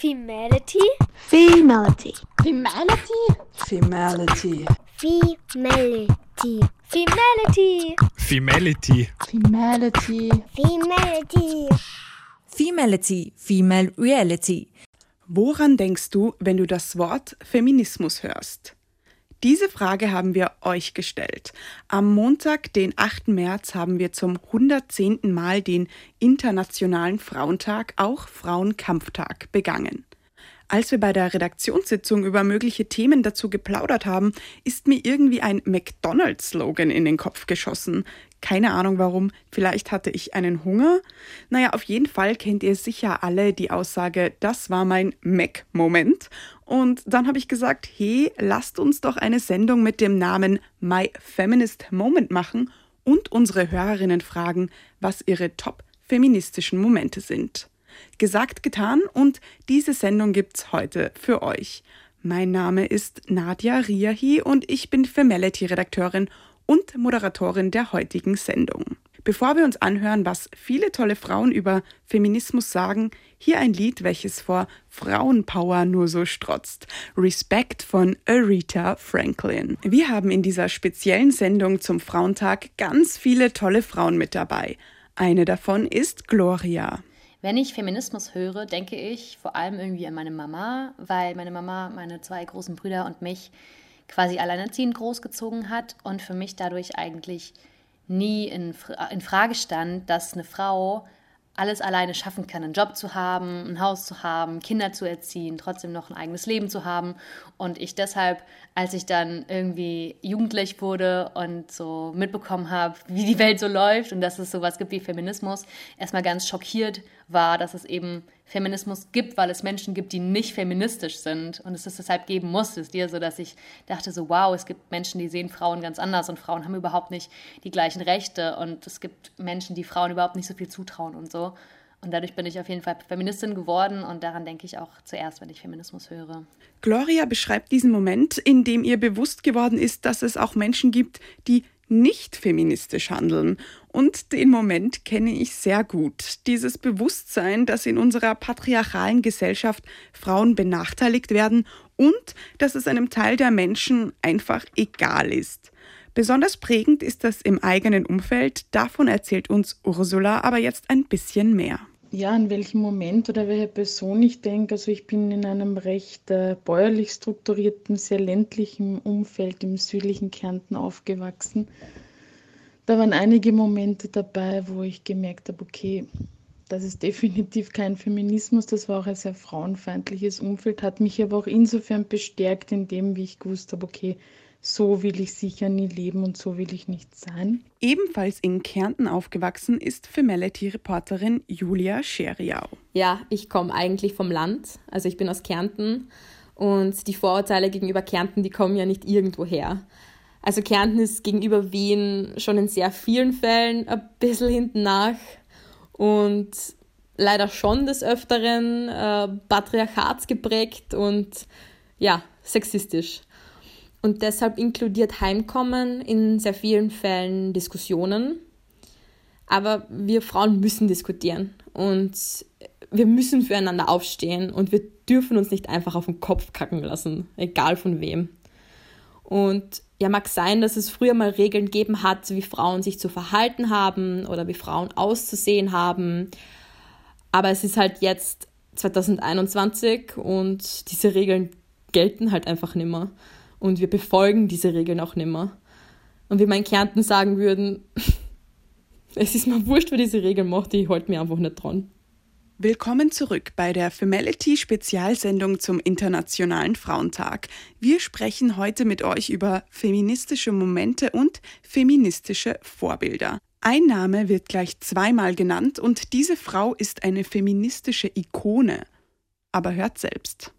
Femality? Femality. Femality? Femality. Femality. Femality. Femality. Femality. Femality. Femality, Female Reality. Woran denkst du, wenn du das Wort Feminismus hörst? Diese Frage haben wir euch gestellt. Am Montag, den 8. März, haben wir zum 110. Mal den Internationalen Frauentag, auch Frauenkampftag, begangen. Als wir bei der Redaktionssitzung über mögliche Themen dazu geplaudert haben, ist mir irgendwie ein McDonald's-Slogan in den Kopf geschossen. Keine Ahnung warum, vielleicht hatte ich einen Hunger. Naja, auf jeden Fall kennt ihr sicher alle die Aussage, das war mein Mac-Moment. Und dann habe ich gesagt, hey, lasst uns doch eine Sendung mit dem Namen My Feminist Moment machen und unsere Hörerinnen fragen, was ihre top feministischen Momente sind. Gesagt, getan und diese Sendung gibt's heute für euch. Mein Name ist Nadja Riahi und ich bin Femality-Redakteurin und Moderatorin der heutigen Sendung. Bevor wir uns anhören, was viele tolle Frauen über Feminismus sagen, hier ein Lied, welches vor Frauenpower nur so strotzt. Respect von Aretha Franklin. Wir haben in dieser speziellen Sendung zum Frauentag ganz viele tolle Frauen mit dabei. Eine davon ist Gloria. Wenn ich Feminismus höre, denke ich vor allem irgendwie an meine Mama, weil meine Mama meine zwei großen Brüder und mich quasi alleinerziehend großgezogen hat und für mich dadurch eigentlich nie in, in Frage stand, dass eine Frau alles alleine schaffen kann, einen Job zu haben, ein Haus zu haben, Kinder zu erziehen, trotzdem noch ein eigenes Leben zu haben. Und ich deshalb, als ich dann irgendwie jugendlich wurde und so mitbekommen habe, wie die Welt so läuft und dass es sowas gibt wie Feminismus, erstmal ganz schockiert war, dass es eben Feminismus gibt, weil es Menschen gibt, die nicht feministisch sind und es es deshalb geben muss. Ist dir so, dass ich dachte so, wow, es gibt Menschen, die sehen Frauen ganz anders und Frauen haben überhaupt nicht die gleichen Rechte und es gibt Menschen, die Frauen überhaupt nicht so viel zutrauen und so. Und dadurch bin ich auf jeden Fall Feministin geworden und daran denke ich auch zuerst, wenn ich Feminismus höre. Gloria beschreibt diesen Moment, in dem ihr bewusst geworden ist, dass es auch Menschen gibt, die nicht feministisch handeln. Und den Moment kenne ich sehr gut. Dieses Bewusstsein, dass in unserer patriarchalen Gesellschaft Frauen benachteiligt werden und dass es einem Teil der Menschen einfach egal ist. Besonders prägend ist das im eigenen Umfeld. Davon erzählt uns Ursula aber jetzt ein bisschen mehr ja, an welchem Moment oder welche Person ich denke. Also ich bin in einem recht äh, bäuerlich strukturierten, sehr ländlichen Umfeld im südlichen Kärnten aufgewachsen. Da waren einige Momente dabei, wo ich gemerkt habe, okay, das ist definitiv kein Feminismus, das war auch ein sehr frauenfeindliches Umfeld, hat mich aber auch insofern bestärkt in dem, wie ich gewusst habe, okay, so will ich sicher nie leben und so will ich nicht sein. Ebenfalls in Kärnten aufgewachsen ist Femality-Reporterin Julia Scheriau. Ja, ich komme eigentlich vom Land, also ich bin aus Kärnten und die Vorurteile gegenüber Kärnten, die kommen ja nicht irgendwo her. Also Kärnten ist gegenüber Wien schon in sehr vielen Fällen ein bisschen hinten nach und leider schon des Öfteren äh, patriarchatsgeprägt und ja, sexistisch. Und deshalb inkludiert Heimkommen in sehr vielen Fällen Diskussionen. Aber wir Frauen müssen diskutieren und wir müssen füreinander aufstehen und wir dürfen uns nicht einfach auf den Kopf kacken lassen, egal von wem. Und ja, mag sein, dass es früher mal Regeln gegeben hat, wie Frauen sich zu verhalten haben oder wie Frauen auszusehen haben. Aber es ist halt jetzt 2021 und diese Regeln gelten halt einfach nicht mehr und wir befolgen diese Regeln auch nimmer. Und wie mein Kärnten sagen würden, es ist mir wurscht, wer diese Regeln macht, ich halte mir einfach nicht dran. Willkommen zurück bei der Femality Spezialsendung zum Internationalen Frauentag. Wir sprechen heute mit euch über feministische Momente und feministische Vorbilder. Ein Name wird gleich zweimal genannt und diese Frau ist eine feministische Ikone. Aber hört selbst.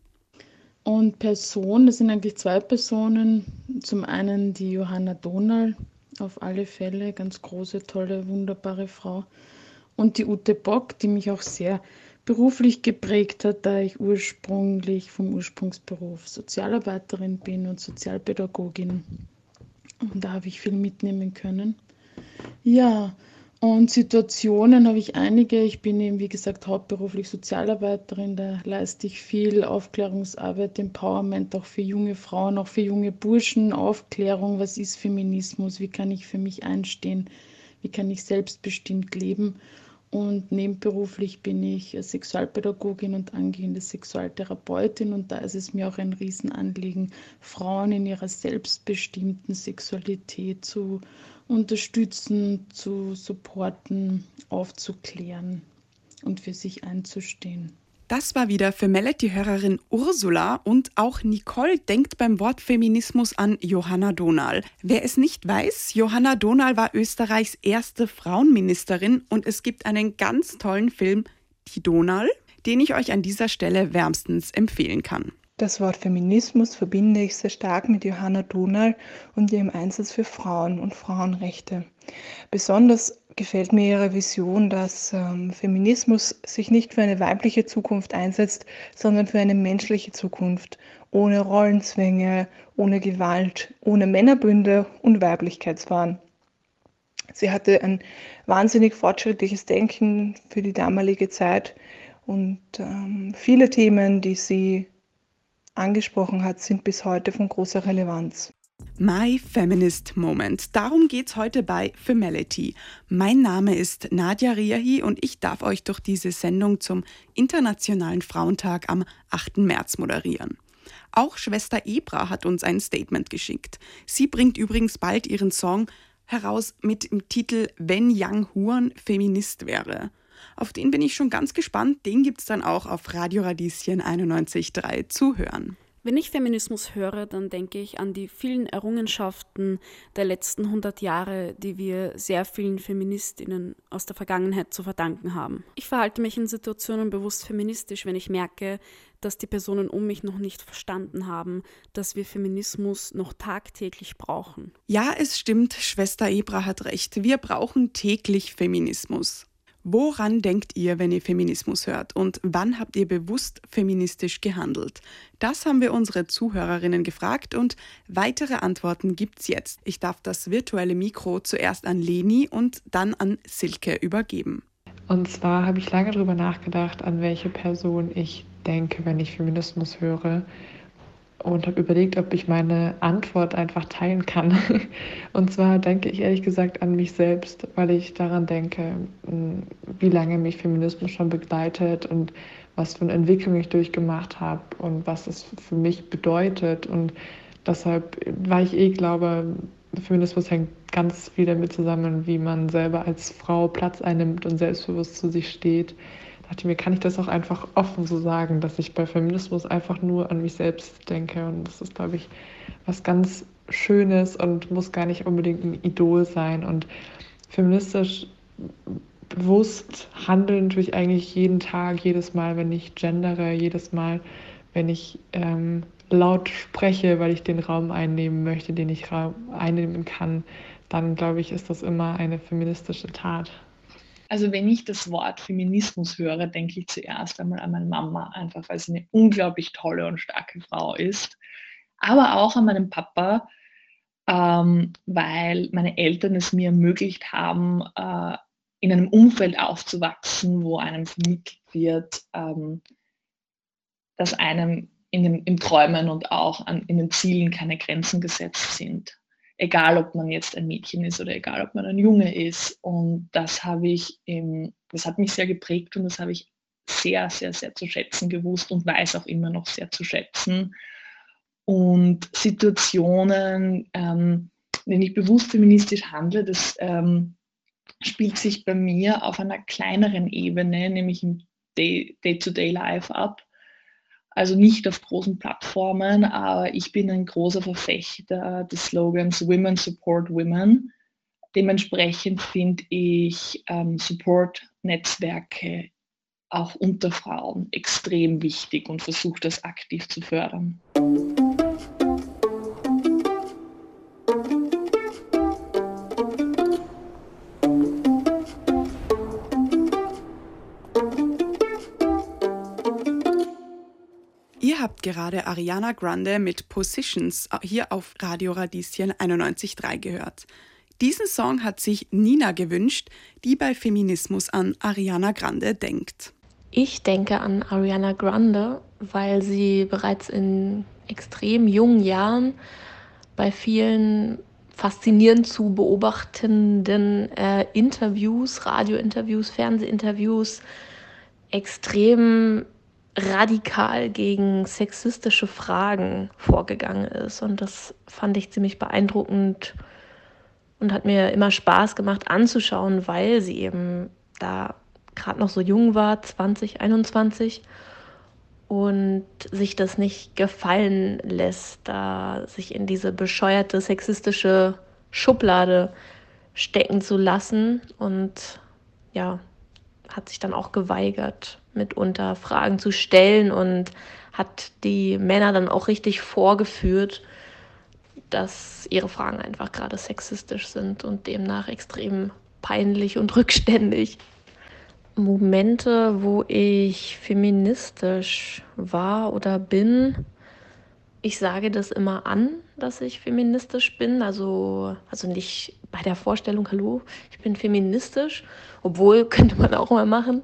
Und Person, das sind eigentlich zwei Personen. Zum einen die Johanna Donal, auf alle Fälle, ganz große, tolle, wunderbare Frau. Und die Ute Bock, die mich auch sehr beruflich geprägt hat, da ich ursprünglich vom Ursprungsberuf Sozialarbeiterin bin und Sozialpädagogin. Und da habe ich viel mitnehmen können. Ja, Und Situationen habe ich einige. Ich bin eben, wie gesagt, hauptberuflich Sozialarbeiterin. Da leiste ich viel Aufklärungsarbeit, Empowerment auch für junge Frauen, auch für junge Burschen, Aufklärung, was ist Feminismus, wie kann ich für mich einstehen, wie kann ich selbstbestimmt leben. Und nebenberuflich bin ich Sexualpädagogin und angehende Sexualtherapeutin. Und da ist es mir auch ein Riesenanliegen, Frauen in ihrer selbstbestimmten Sexualität zu unterstützen, zu supporten, aufzuklären und für sich einzustehen. Das war wieder für Melody-Hörerin Ursula und auch Nicole denkt beim Wort Feminismus an Johanna Donal. Wer es nicht weiß, Johanna Donal war Österreichs erste Frauenministerin und es gibt einen ganz tollen Film, Die Donal, den ich euch an dieser Stelle wärmstens empfehlen kann. Das Wort Feminismus verbinde ich sehr stark mit Johanna Donal und ihrem Einsatz für Frauen und Frauenrechte. Besonders gefällt mir ihre Vision, dass ähm, Feminismus sich nicht für eine weibliche Zukunft einsetzt, sondern für eine menschliche Zukunft, ohne Rollenzwänge, ohne Gewalt, ohne Männerbünde und Weiblichkeitswahn. Sie hatte ein wahnsinnig fortschrittliches Denken für die damalige Zeit und ähm, viele Themen, die sie angesprochen hat, sind bis heute von großer Relevanz. My Feminist Moment. Darum geht's heute bei Femality. Mein Name ist Nadja Riahi und ich darf euch durch diese Sendung zum Internationalen Frauentag am 8. März moderieren. Auch Schwester Ebra hat uns ein Statement geschickt. Sie bringt übrigens bald ihren Song heraus mit dem Titel Wenn Young Huan Feminist wäre. Auf den bin ich schon ganz gespannt. Den gibt es dann auch auf Radio Radieschen 91.3 zu hören. Wenn ich Feminismus höre, dann denke ich an die vielen Errungenschaften der letzten 100 Jahre, die wir sehr vielen Feministinnen aus der Vergangenheit zu verdanken haben. Ich verhalte mich in Situationen bewusst feministisch, wenn ich merke, dass die Personen um mich noch nicht verstanden haben, dass wir Feminismus noch tagtäglich brauchen. Ja, es stimmt, Schwester Ebra hat recht. Wir brauchen täglich Feminismus. Woran denkt ihr, wenn ihr Feminismus hört? Und wann habt ihr bewusst feministisch gehandelt? Das haben wir unsere Zuhörerinnen gefragt und weitere Antworten gibt's jetzt. Ich darf das virtuelle Mikro zuerst an Leni und dann an Silke übergeben. Und zwar habe ich lange darüber nachgedacht, an welche Person ich denke, wenn ich Feminismus höre und habe überlegt, ob ich meine Antwort einfach teilen kann. Und zwar denke ich ehrlich gesagt an mich selbst, weil ich daran denke, wie lange mich Feminismus schon begleitet und was für eine Entwicklung ich durchgemacht habe und was es für mich bedeutet. Und deshalb, weil ich eh glaube, Feminismus hängt ganz viel damit zusammen, wie man selber als Frau Platz einnimmt und selbstbewusst zu sich steht dachte mir, kann ich das auch einfach offen so sagen, dass ich bei Feminismus einfach nur an mich selbst denke. Und das ist, glaube ich, was ganz Schönes und muss gar nicht unbedingt ein Idol sein. Und feministisch bewusst handeln tue ich eigentlich jeden Tag, jedes Mal, wenn ich gendere, jedes Mal, wenn ich ähm, laut spreche, weil ich den Raum einnehmen möchte, den ich einnehmen kann, dann glaube ich, ist das immer eine feministische Tat. Also wenn ich das Wort Feminismus höre, denke ich zuerst einmal an meine Mama, einfach weil sie eine unglaublich tolle und starke Frau ist. Aber auch an meinen Papa, ähm, weil meine Eltern es mir ermöglicht haben, äh, in einem Umfeld aufzuwachsen, wo einem vermittelt wird, ähm, dass einem in im Träumen und auch an, in den Zielen keine Grenzen gesetzt sind egal ob man jetzt ein Mädchen ist oder egal ob man ein Junge ist. Und das habe ich, das hat mich sehr geprägt und das habe ich sehr, sehr, sehr zu schätzen gewusst und weiß auch immer noch sehr zu schätzen. Und Situationen, ähm, wenn ich bewusst feministisch handle, das ähm, spielt sich bei mir auf einer kleineren Ebene, nämlich im Day-to-Day-Life ab. Also nicht auf großen Plattformen, aber ich bin ein großer Verfechter des Slogans Women Support Women. Dementsprechend finde ich ähm, Support-Netzwerke auch unter Frauen extrem wichtig und versuche das aktiv zu fördern. Gerade Ariana Grande mit Positions hier auf Radio Radieschen 91.3 gehört. Diesen Song hat sich Nina gewünscht, die bei Feminismus an Ariana Grande denkt. Ich denke an Ariana Grande, weil sie bereits in extrem jungen Jahren bei vielen faszinierend zu beobachtenden äh, Interviews, Radiointerviews, Fernsehinterviews extrem radikal gegen sexistische Fragen vorgegangen ist. Und das fand ich ziemlich beeindruckend und hat mir immer Spaß gemacht anzuschauen, weil sie eben da gerade noch so jung war, 20, 21 und sich das nicht gefallen lässt, da sich in diese bescheuerte sexistische Schublade stecken zu lassen und ja, hat sich dann auch geweigert, mitunter Fragen zu stellen und hat die Männer dann auch richtig vorgeführt, dass ihre Fragen einfach gerade sexistisch sind und demnach extrem peinlich und rückständig. Momente, wo ich feministisch war oder bin. Ich sage das immer an, dass ich feministisch bin. Also, also nicht bei der Vorstellung, hallo, ich bin feministisch, obwohl könnte man auch mal machen.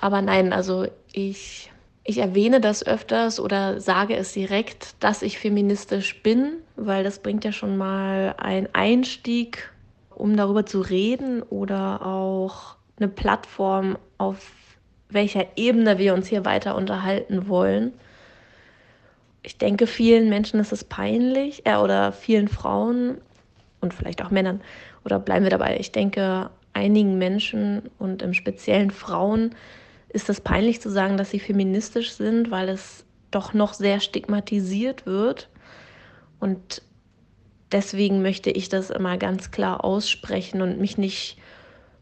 Aber nein, also ich, ich erwähne das öfters oder sage es direkt, dass ich feministisch bin, weil das bringt ja schon mal einen Einstieg, um darüber zu reden oder auch eine Plattform, auf welcher Ebene wir uns hier weiter unterhalten wollen. Ich denke, vielen Menschen ist es peinlich, äh, oder vielen Frauen und vielleicht auch Männern, oder bleiben wir dabei, ich denke, einigen Menschen und im speziellen Frauen ist es peinlich zu sagen, dass sie feministisch sind, weil es doch noch sehr stigmatisiert wird. Und deswegen möchte ich das immer ganz klar aussprechen und mich nicht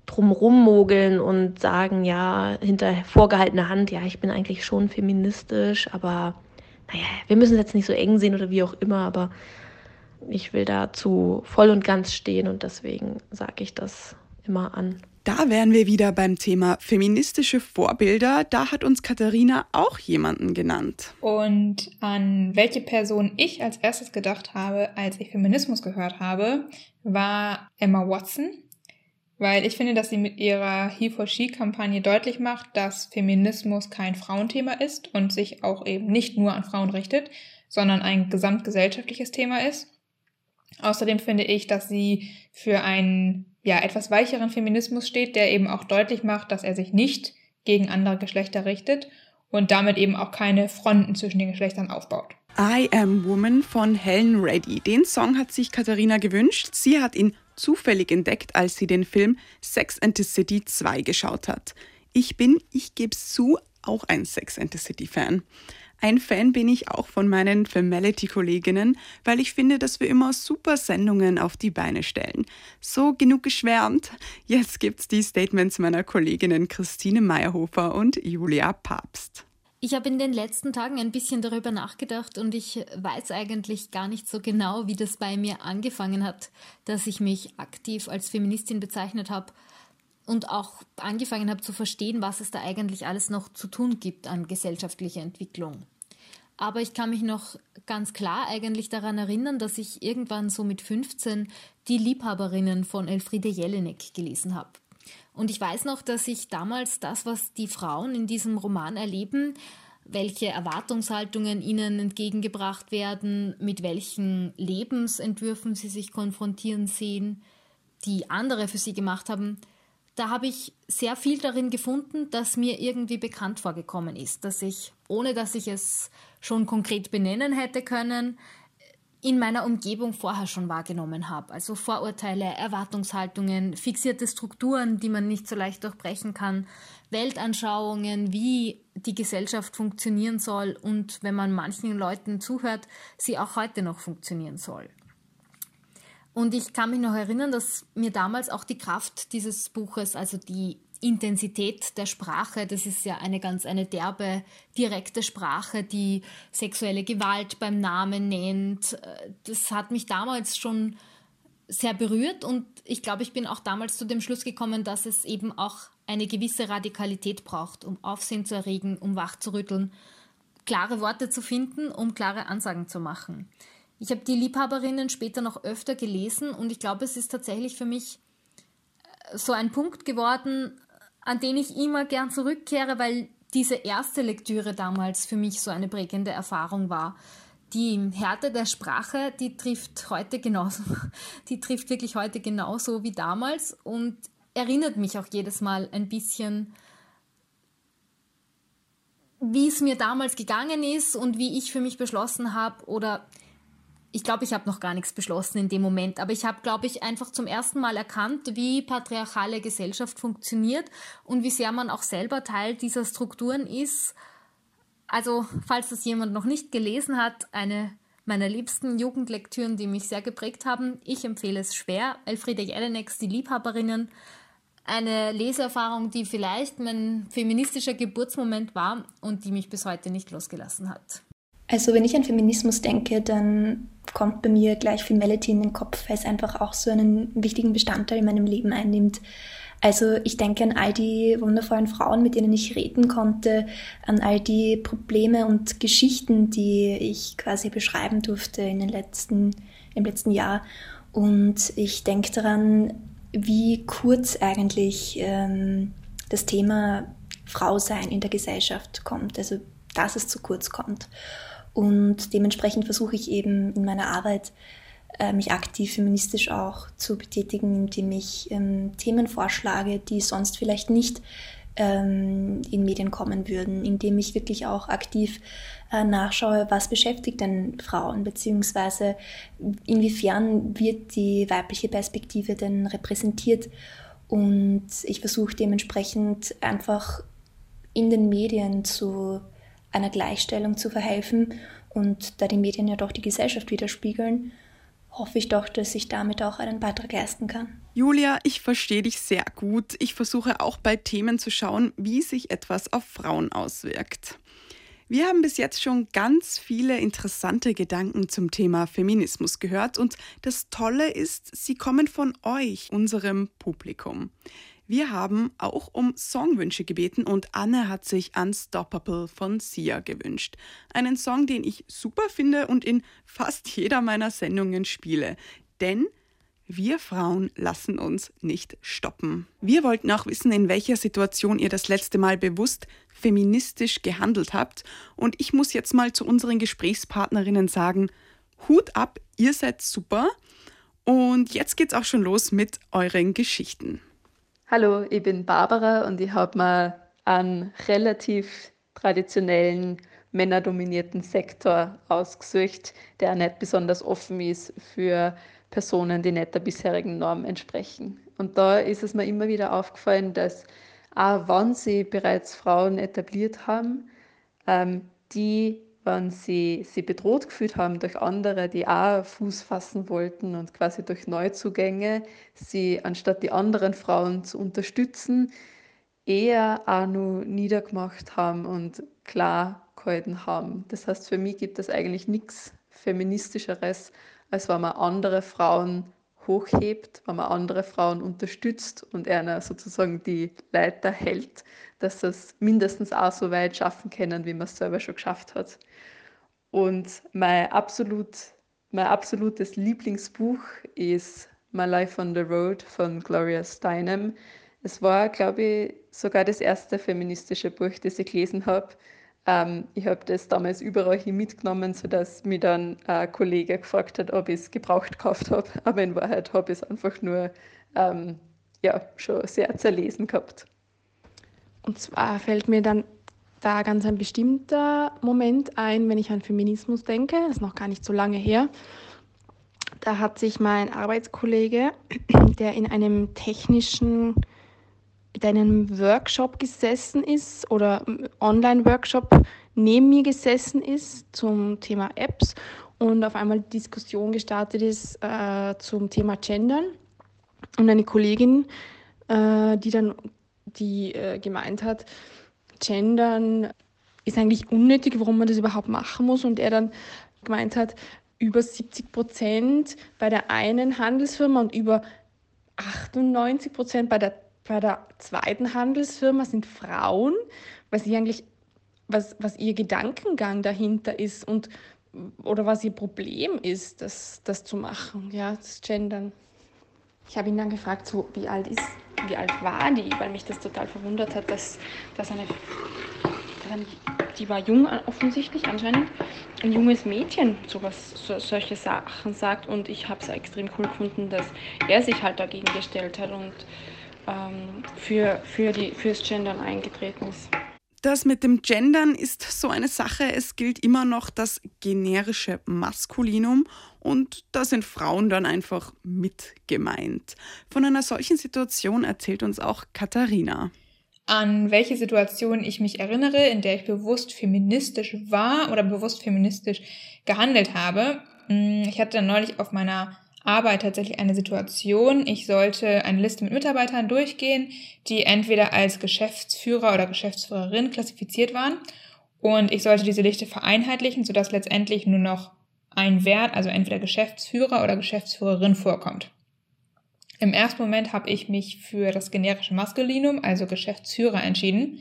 drumrum mogeln und sagen, ja, hinter vorgehaltener Hand, ja, ich bin eigentlich schon feministisch, aber naja, wir müssen es jetzt nicht so eng sehen oder wie auch immer, aber ich will dazu voll und ganz stehen und deswegen sage ich das immer an. Da wären wir wieder beim Thema feministische Vorbilder. Da hat uns Katharina auch jemanden genannt. Und an welche Person ich als erstes gedacht habe, als ich Feminismus gehört habe, war Emma Watson weil ich finde, dass sie mit ihrer He for She-Kampagne deutlich macht, dass Feminismus kein Frauenthema ist und sich auch eben nicht nur an Frauen richtet, sondern ein gesamtgesellschaftliches Thema ist. Außerdem finde ich, dass sie für einen ja etwas weicheren Feminismus steht, der eben auch deutlich macht, dass er sich nicht gegen andere Geschlechter richtet und damit eben auch keine Fronten zwischen den Geschlechtern aufbaut. I Am Woman von Helen Reddy. Den Song hat sich Katharina gewünscht. Sie hat ihn zufällig entdeckt, als sie den Film Sex and the City 2 geschaut hat. Ich bin, ich gebe zu, auch ein Sex and the City Fan. Ein Fan bin ich auch von meinen Femality-Kolleginnen, weil ich finde, dass wir immer super Sendungen auf die Beine stellen. So genug geschwärmt. Jetzt gibt's die Statements meiner Kolleginnen Christine Meyerhofer und Julia Papst. Ich habe in den letzten Tagen ein bisschen darüber nachgedacht und ich weiß eigentlich gar nicht so genau, wie das bei mir angefangen hat, dass ich mich aktiv als Feministin bezeichnet habe und auch angefangen habe zu verstehen, was es da eigentlich alles noch zu tun gibt an gesellschaftlicher Entwicklung. Aber ich kann mich noch ganz klar eigentlich daran erinnern, dass ich irgendwann so mit 15 die Liebhaberinnen von Elfriede Jelinek gelesen habe. Und ich weiß noch, dass ich damals das, was die Frauen in diesem Roman erleben, welche Erwartungshaltungen ihnen entgegengebracht werden, mit welchen Lebensentwürfen sie sich konfrontieren sehen, die andere für sie gemacht haben, da habe ich sehr viel darin gefunden, das mir irgendwie bekannt vorgekommen ist, dass ich, ohne dass ich es schon konkret benennen hätte können, in meiner Umgebung vorher schon wahrgenommen habe. Also Vorurteile, Erwartungshaltungen, fixierte Strukturen, die man nicht so leicht durchbrechen kann, Weltanschauungen, wie die Gesellschaft funktionieren soll und wenn man manchen Leuten zuhört, sie auch heute noch funktionieren soll. Und ich kann mich noch erinnern, dass mir damals auch die Kraft dieses Buches, also die Intensität der Sprache, das ist ja eine ganz eine derbe, direkte Sprache, die sexuelle Gewalt beim Namen nennt. Das hat mich damals schon sehr berührt und ich glaube, ich bin auch damals zu dem Schluss gekommen, dass es eben auch eine gewisse Radikalität braucht, um Aufsehen zu erregen, um wach zu rütteln, klare Worte zu finden, um klare Ansagen zu machen. Ich habe die Liebhaberinnen später noch öfter gelesen und ich glaube, es ist tatsächlich für mich äh, so ein Punkt geworden, an den ich immer gern zurückkehre, weil diese erste Lektüre damals für mich so eine prägende Erfahrung war. Die Härte der Sprache, die trifft heute genauso, die trifft wirklich heute genauso wie damals und erinnert mich auch jedes Mal ein bisschen, wie es mir damals gegangen ist und wie ich für mich beschlossen habe oder ich glaube, ich habe noch gar nichts beschlossen in dem Moment, aber ich habe, glaube ich, einfach zum ersten Mal erkannt, wie patriarchale Gesellschaft funktioniert und wie sehr man auch selber Teil dieser Strukturen ist. Also, falls das jemand noch nicht gelesen hat, eine meiner liebsten Jugendlektüren, die mich sehr geprägt haben. Ich empfehle es schwer. Elfriede Jelinek, Die Liebhaberinnen. Eine Leseerfahrung, die vielleicht mein feministischer Geburtsmoment war und die mich bis heute nicht losgelassen hat. Also wenn ich an Feminismus denke, dann kommt bei mir gleich Femality in den Kopf, weil es einfach auch so einen wichtigen Bestandteil in meinem Leben einnimmt. Also ich denke an all die wundervollen Frauen, mit denen ich reden konnte, an all die Probleme und Geschichten, die ich quasi beschreiben durfte in den letzten, im letzten Jahr. Und ich denke daran, wie kurz eigentlich ähm, das Thema Frausein in der Gesellschaft kommt, also dass es zu kurz kommt. Und dementsprechend versuche ich eben in meiner Arbeit, äh, mich aktiv feministisch auch zu betätigen, indem ich ähm, Themen vorschlage, die sonst vielleicht nicht ähm, in Medien kommen würden, indem ich wirklich auch aktiv äh, nachschaue, was beschäftigt denn Frauen, beziehungsweise inwiefern wird die weibliche Perspektive denn repräsentiert. Und ich versuche dementsprechend einfach in den Medien zu einer Gleichstellung zu verhelfen. Und da die Medien ja doch die Gesellschaft widerspiegeln, hoffe ich doch, dass ich damit auch einen Beitrag leisten kann. Julia, ich verstehe dich sehr gut. Ich versuche auch bei Themen zu schauen, wie sich etwas auf Frauen auswirkt. Wir haben bis jetzt schon ganz viele interessante Gedanken zum Thema Feminismus gehört und das Tolle ist, sie kommen von euch, unserem Publikum. Wir haben auch um Songwünsche gebeten und Anne hat sich Unstoppable von Sia gewünscht. Einen Song, den ich super finde und in fast jeder meiner Sendungen spiele. Denn wir Frauen lassen uns nicht stoppen. Wir wollten auch wissen, in welcher Situation ihr das letzte Mal bewusst feministisch gehandelt habt. Und ich muss jetzt mal zu unseren Gesprächspartnerinnen sagen, Hut ab, ihr seid super. Und jetzt geht's auch schon los mit euren Geschichten. Hallo, ich bin Barbara und ich habe mir einen relativ traditionellen, männerdominierten Sektor ausgesucht, der nicht besonders offen ist für Personen, die nicht der bisherigen Norm entsprechen. Und da ist es mir immer wieder aufgefallen, dass auch wenn sie bereits Frauen etabliert haben, ähm, die wenn sie sich bedroht gefühlt haben durch andere, die auch Fuß fassen wollten und quasi durch Neuzugänge, sie anstatt die anderen Frauen zu unterstützen, eher auch nur niedergemacht haben und klar gehalten haben. Das heißt, für mich gibt es eigentlich nichts Feministischeres, als wenn man andere Frauen hochhebt, wenn man andere Frauen unterstützt und einer sozusagen die Leiter hält, dass sie es mindestens auch so weit schaffen können, wie man es selber schon geschafft hat. Und mein, absolut, mein absolutes Lieblingsbuch ist My Life on the Road von Gloria Steinem. Es war, glaube ich, sogar das erste feministische Buch, das ich gelesen habe. Ähm, ich habe das damals überall hin mitgenommen, sodass mich dann ein Kollege gefragt hat, ob ich es gebraucht gekauft habe. Aber in Wahrheit habe ich es einfach nur ähm, ja, schon sehr zerlesen gehabt. Und zwar fällt mir dann da ganz ein bestimmter Moment ein, wenn ich an Feminismus denke. Das ist noch gar nicht so lange her. Da hat sich mein Arbeitskollege, der in einem technischen, in einem Workshop gesessen ist oder Online-Workshop neben mir gesessen ist zum Thema Apps und auf einmal die Diskussion gestartet ist äh, zum Thema Gendern. Und eine Kollegin, äh, die dann die äh, gemeint hat, Gendern ist eigentlich unnötig, warum man das überhaupt machen muss. Und er dann gemeint hat, über 70 Prozent bei der einen Handelsfirma und über 98 Prozent bei der, bei der zweiten Handelsfirma sind Frauen, was, eigentlich, was, was ihr Gedankengang dahinter ist. Und oder was ihr Problem ist, das, das zu machen, ja, das Gendern. Ich habe ihn dann gefragt, so, wie alt ist, wie alt war die, weil mich das total verwundert hat, dass, dass eine, die war jung offensichtlich anscheinend, ein junges Mädchen sowas, so, solche Sachen sagt und ich habe es extrem cool gefunden, dass er sich halt dagegen gestellt hat und ähm, für, für die, fürs Gendern eingetreten ist. Das mit dem Gendern ist so eine Sache. Es gilt immer noch das generische Maskulinum und da sind Frauen dann einfach mit gemeint. Von einer solchen Situation erzählt uns auch Katharina. An welche Situation ich mich erinnere, in der ich bewusst feministisch war oder bewusst feministisch gehandelt habe. Hm, ich hatte neulich auf meiner Arbeit tatsächlich eine Situation. Ich sollte eine Liste mit Mitarbeitern durchgehen, die entweder als Geschäftsführer oder Geschäftsführerin klassifiziert waren. Und ich sollte diese Liste vereinheitlichen, sodass letztendlich nur noch ein Wert, also entweder Geschäftsführer oder Geschäftsführerin vorkommt. Im ersten Moment habe ich mich für das generische Maskulinum, also Geschäftsführer, entschieden.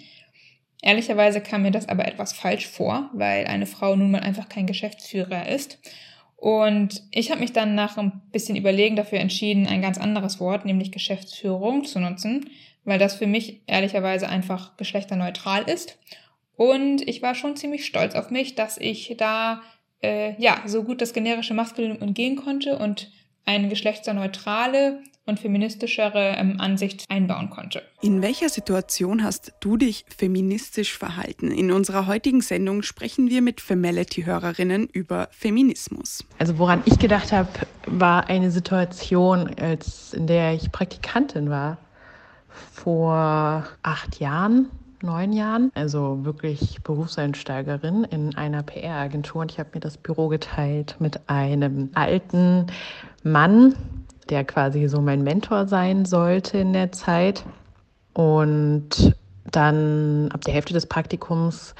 Ehrlicherweise kam mir das aber etwas falsch vor, weil eine Frau nun mal einfach kein Geschäftsführer ist. Und ich habe mich dann nach ein bisschen Überlegen dafür entschieden, ein ganz anderes Wort, nämlich Geschäftsführung zu nutzen, weil das für mich ehrlicherweise einfach geschlechterneutral ist. Und ich war schon ziemlich stolz auf mich, dass ich da äh, ja so gut das generische Maskulinum umgehen konnte und eine geschlechterneutrale und feministischere ähm, Ansicht einbauen konnte. In welcher Situation hast du dich feministisch verhalten? In unserer heutigen Sendung sprechen wir mit Femality-Hörerinnen über Feminismus. Also woran ich gedacht habe, war eine Situation, als in der ich Praktikantin war vor acht Jahren neun Jahren, also wirklich Berufseinsteigerin in einer PR-Agentur und ich habe mir das Büro geteilt mit einem alten Mann, der quasi so mein Mentor sein sollte in der Zeit. Und dann ab der Hälfte des Praktikums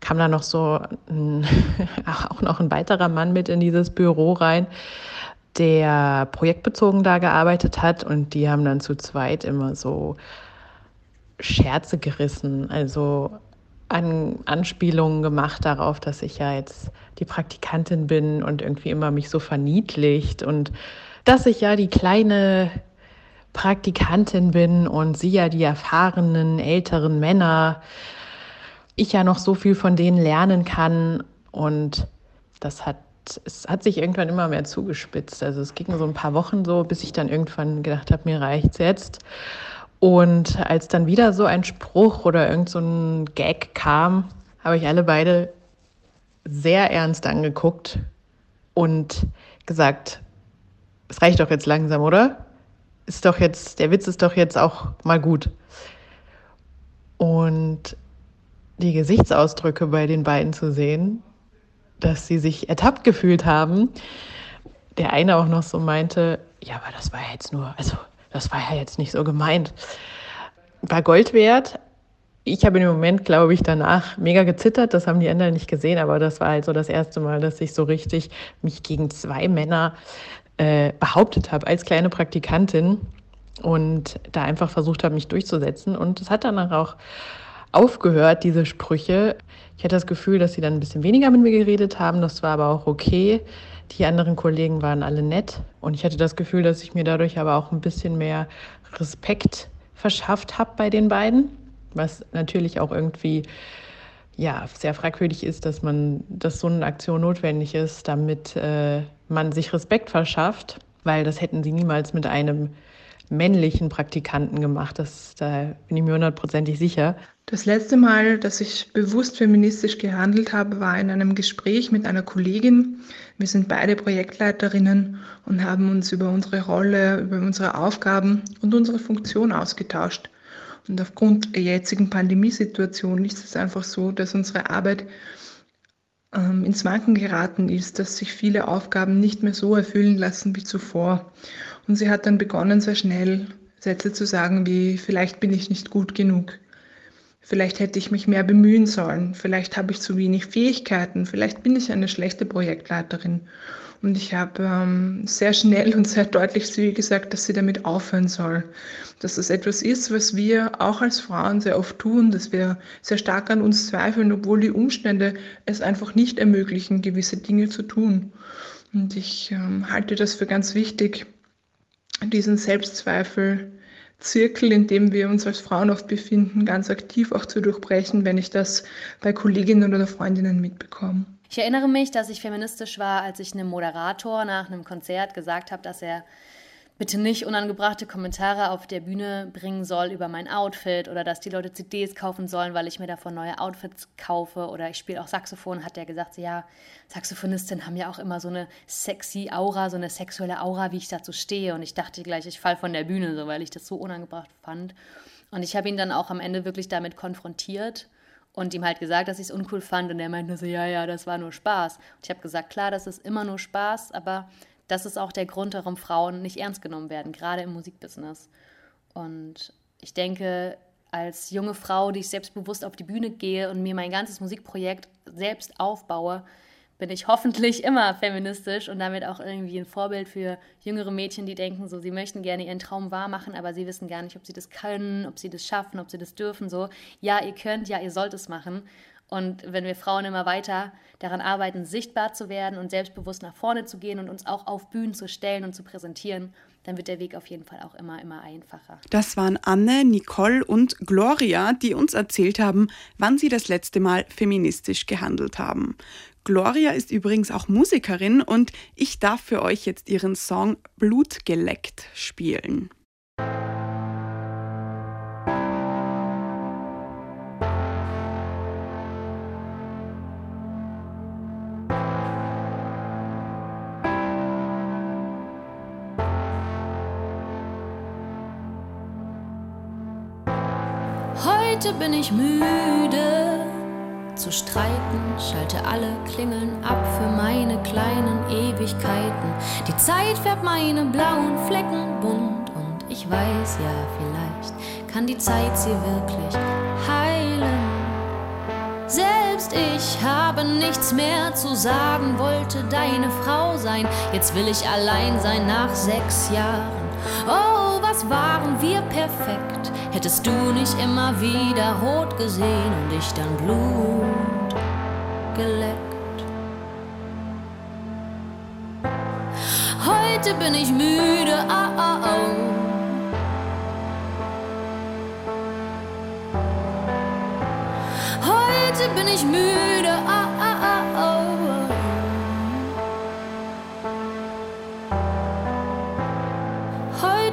kam da noch so ein, auch noch ein weiterer Mann mit in dieses Büro rein, der projektbezogen da gearbeitet hat und die haben dann zu zweit immer so Scherze gerissen, also an Anspielungen gemacht darauf, dass ich ja jetzt die Praktikantin bin und irgendwie immer mich so verniedlicht und dass ich ja die kleine Praktikantin bin und sie ja die erfahrenen älteren Männer, ich ja noch so viel von denen lernen kann und das hat es hat sich irgendwann immer mehr zugespitzt. Also es ging so ein paar Wochen so, bis ich dann irgendwann gedacht habe, mir reicht's jetzt. Und als dann wieder so ein Spruch oder irgend so ein Gag kam, habe ich alle beide sehr ernst angeguckt und gesagt, es reicht doch jetzt langsam, oder? Ist doch jetzt, der Witz ist doch jetzt auch mal gut. Und die Gesichtsausdrücke bei den beiden zu sehen, dass sie sich ertappt gefühlt haben. Der eine auch noch so meinte, ja, aber das war jetzt nur, also das war ja jetzt nicht so gemeint. War Gold wert. Ich habe im Moment, glaube ich, danach mega gezittert. Das haben die anderen nicht gesehen, aber das war halt so das erste Mal, dass ich so richtig mich gegen zwei Männer äh, behauptet habe als kleine Praktikantin und da einfach versucht habe, mich durchzusetzen. Und es hat danach auch aufgehört, diese Sprüche. Ich hatte das Gefühl, dass sie dann ein bisschen weniger mit mir geredet haben. Das war aber auch okay. Die anderen Kollegen waren alle nett. Und ich hatte das Gefühl, dass ich mir dadurch aber auch ein bisschen mehr Respekt verschafft habe bei den beiden. Was natürlich auch irgendwie ja, sehr fragwürdig ist, dass man, dass so eine Aktion notwendig ist, damit äh, man sich Respekt verschafft, weil das hätten sie niemals mit einem männlichen Praktikanten gemacht. Das, da bin ich mir hundertprozentig sicher. Das letzte Mal, dass ich bewusst feministisch gehandelt habe, war in einem Gespräch mit einer Kollegin. Wir sind beide Projektleiterinnen und haben uns über unsere Rolle, über unsere Aufgaben und unsere Funktion ausgetauscht. Und aufgrund der jetzigen Pandemiesituation ist es einfach so, dass unsere Arbeit ähm, ins Wanken geraten ist, dass sich viele Aufgaben nicht mehr so erfüllen lassen wie zuvor. Und sie hat dann begonnen, sehr schnell Sätze zu sagen wie, vielleicht bin ich nicht gut genug. Vielleicht hätte ich mich mehr bemühen sollen. Vielleicht habe ich zu wenig Fähigkeiten. Vielleicht bin ich eine schlechte Projektleiterin. Und ich habe ähm, sehr schnell und sehr deutlich zu ihr gesagt, dass sie damit aufhören soll. Dass das etwas ist, was wir auch als Frauen sehr oft tun, dass wir sehr stark an uns zweifeln, obwohl die Umstände es einfach nicht ermöglichen, gewisse Dinge zu tun. Und ich ähm, halte das für ganz wichtig, diesen Selbstzweifel Zirkel, in dem wir uns als Frauen oft befinden, ganz aktiv auch zu durchbrechen, wenn ich das bei Kolleginnen oder Freundinnen mitbekomme. Ich erinnere mich, dass ich feministisch war, als ich einem Moderator nach einem Konzert gesagt habe, dass er bitte nicht unangebrachte Kommentare auf der Bühne bringen soll über mein Outfit oder dass die Leute CDs kaufen sollen, weil ich mir davon neue Outfits kaufe. Oder ich spiele auch Saxophon, hat der gesagt, ja, Saxophonisten haben ja auch immer so eine sexy Aura, so eine sexuelle Aura, wie ich dazu stehe. Und ich dachte gleich, ich falle von der Bühne, so weil ich das so unangebracht fand. Und ich habe ihn dann auch am Ende wirklich damit konfrontiert und ihm halt gesagt, dass ich es uncool fand. Und er meinte so, ja, ja, das war nur Spaß. Und ich habe gesagt, klar, das ist immer nur Spaß, aber das ist auch der Grund, warum Frauen nicht ernst genommen werden, gerade im Musikbusiness. Und ich denke, als junge Frau, die ich selbstbewusst auf die Bühne gehe und mir mein ganzes Musikprojekt selbst aufbaue, bin ich hoffentlich immer feministisch und damit auch irgendwie ein Vorbild für jüngere Mädchen, die denken, so sie möchten gerne ihren Traum wahrmachen, aber sie wissen gar nicht, ob sie das können, ob sie das schaffen, ob sie das dürfen. So, ja, ihr könnt, ja, ihr sollt es machen. Und wenn wir Frauen immer weiter daran arbeiten, sichtbar zu werden und selbstbewusst nach vorne zu gehen und uns auch auf Bühnen zu stellen und zu präsentieren, dann wird der Weg auf jeden Fall auch immer, immer einfacher. Das waren Anne, Nicole und Gloria, die uns erzählt haben, wann sie das letzte Mal feministisch gehandelt haben. Gloria ist übrigens auch Musikerin und ich darf für euch jetzt ihren Song Blut geleckt spielen. Heute bin ich müde zu streiten, schalte alle Klingeln ab für meine kleinen Ewigkeiten. Die Zeit färbt meine blauen Flecken bunt und ich weiß ja, vielleicht kann die Zeit sie wirklich heilen. Selbst ich habe nichts mehr zu sagen, wollte deine Frau sein. Jetzt will ich allein sein nach sechs Jahren. Oh, was waren wir perfekt. Hättest du nicht immer wieder rot gesehen und ich dann Blut geleckt. Heute bin ich müde, oh, oh, oh. Heute bin ich müde, oh,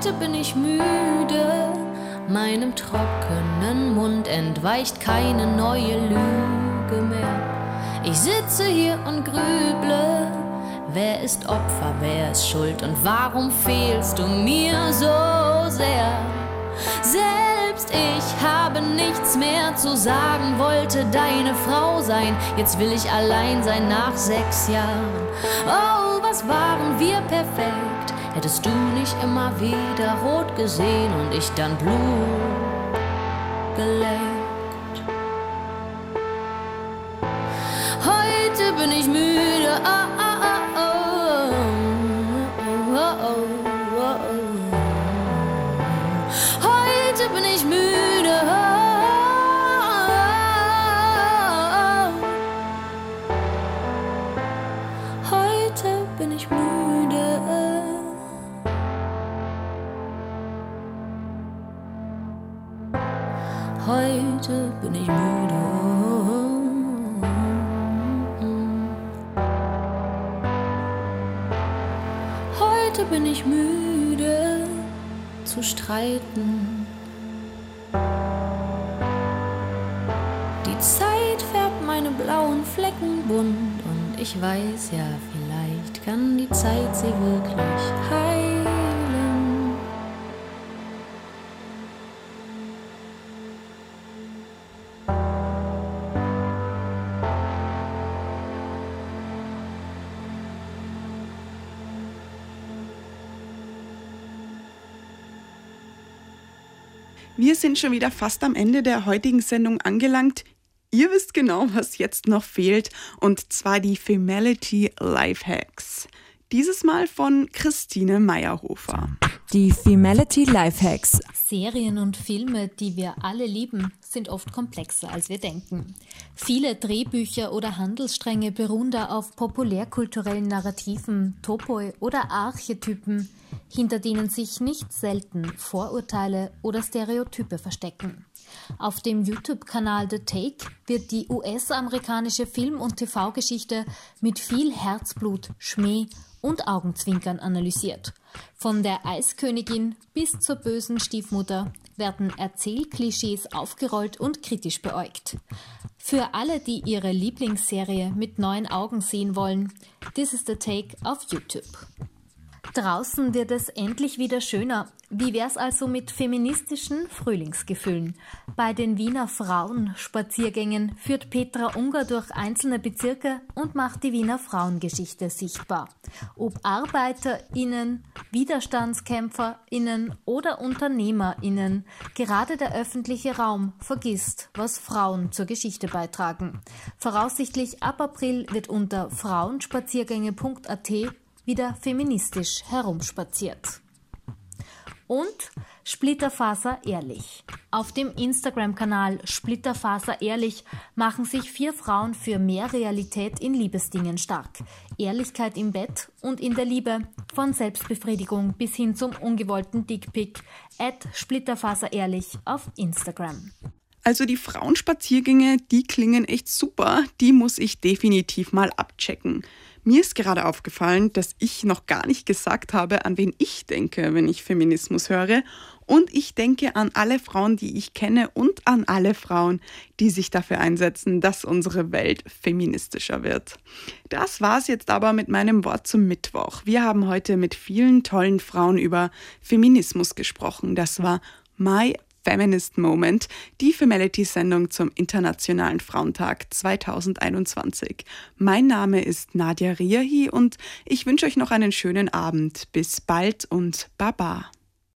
Heute bin ich müde. Meinem trockenen Mund entweicht keine neue Lüge mehr. Ich sitze hier und grüble, wer ist Opfer, wer ist Schuld und warum fehlst du mir so sehr? Selbst ich habe nichts mehr zu sagen, wollte deine Frau sein, jetzt will ich allein sein nach sechs Jahren. Oh, was waren wir perfekt? Hättest du nicht immer wieder rot gesehen und ich dann Blut geleckt. Heute bin ich müde. Oh, streiten. Die Zeit färbt meine blauen Flecken bunt und ich weiß ja, vielleicht kann die Zeit sie wirklich heilen. Sind schon wieder fast am Ende der heutigen Sendung angelangt. Ihr wisst genau, was jetzt noch fehlt, und zwar die Femality Lifehacks. Dieses Mal von Christine Meyerhofer. Die Femality Lifehacks. Serien und Filme, die wir alle lieben, sind oft komplexer, als wir denken. Viele Drehbücher oder Handelsstränge beruhen da auf populärkulturellen Narrativen, Topoi oder Archetypen, hinter denen sich nicht selten Vorurteile oder Stereotype verstecken. Auf dem YouTube-Kanal The Take wird die US-amerikanische Film- und TV-Geschichte mit viel Herzblut, Schmäh und Augenzwinkern analysiert. Von der Eiskönigin bis zur bösen Stiefmutter werden Erzählklischees aufgerollt und kritisch beäugt. Für alle, die ihre Lieblingsserie mit neuen Augen sehen wollen, this is the take auf YouTube. Draußen wird es endlich wieder schöner. Wie wär's also mit feministischen Frühlingsgefühlen? Bei den Wiener Frauenspaziergängen führt Petra Unger durch einzelne Bezirke und macht die Wiener Frauengeschichte sichtbar. Ob ArbeiterInnen, WiderstandskämpferInnen oder UnternehmerInnen, gerade der öffentliche Raum vergisst, was Frauen zur Geschichte beitragen. Voraussichtlich ab April wird unter frauenspaziergänge.at wieder feministisch herumspaziert. Und Splitterfaser ehrlich. Auf dem Instagram-Kanal Splitterfaser ehrlich machen sich vier Frauen für mehr Realität in Liebesdingen stark. Ehrlichkeit im Bett und in der Liebe, von Selbstbefriedigung bis hin zum ungewollten Dickpick. At Splitterfaser ehrlich auf Instagram. Also die Frauenspaziergänge, die klingen echt super. Die muss ich definitiv mal abchecken. Mir ist gerade aufgefallen, dass ich noch gar nicht gesagt habe, an wen ich denke, wenn ich Feminismus höre. Und ich denke an alle Frauen, die ich kenne und an alle Frauen, die sich dafür einsetzen, dass unsere Welt feministischer wird. Das war's jetzt aber mit meinem Wort zum Mittwoch. Wir haben heute mit vielen tollen Frauen über Feminismus gesprochen. Das war My Feminist Moment, die Femality-Sendung zum Internationalen Frauentag 2021. Mein Name ist Nadia Riahi und ich wünsche euch noch einen schönen Abend. Bis bald und Baba.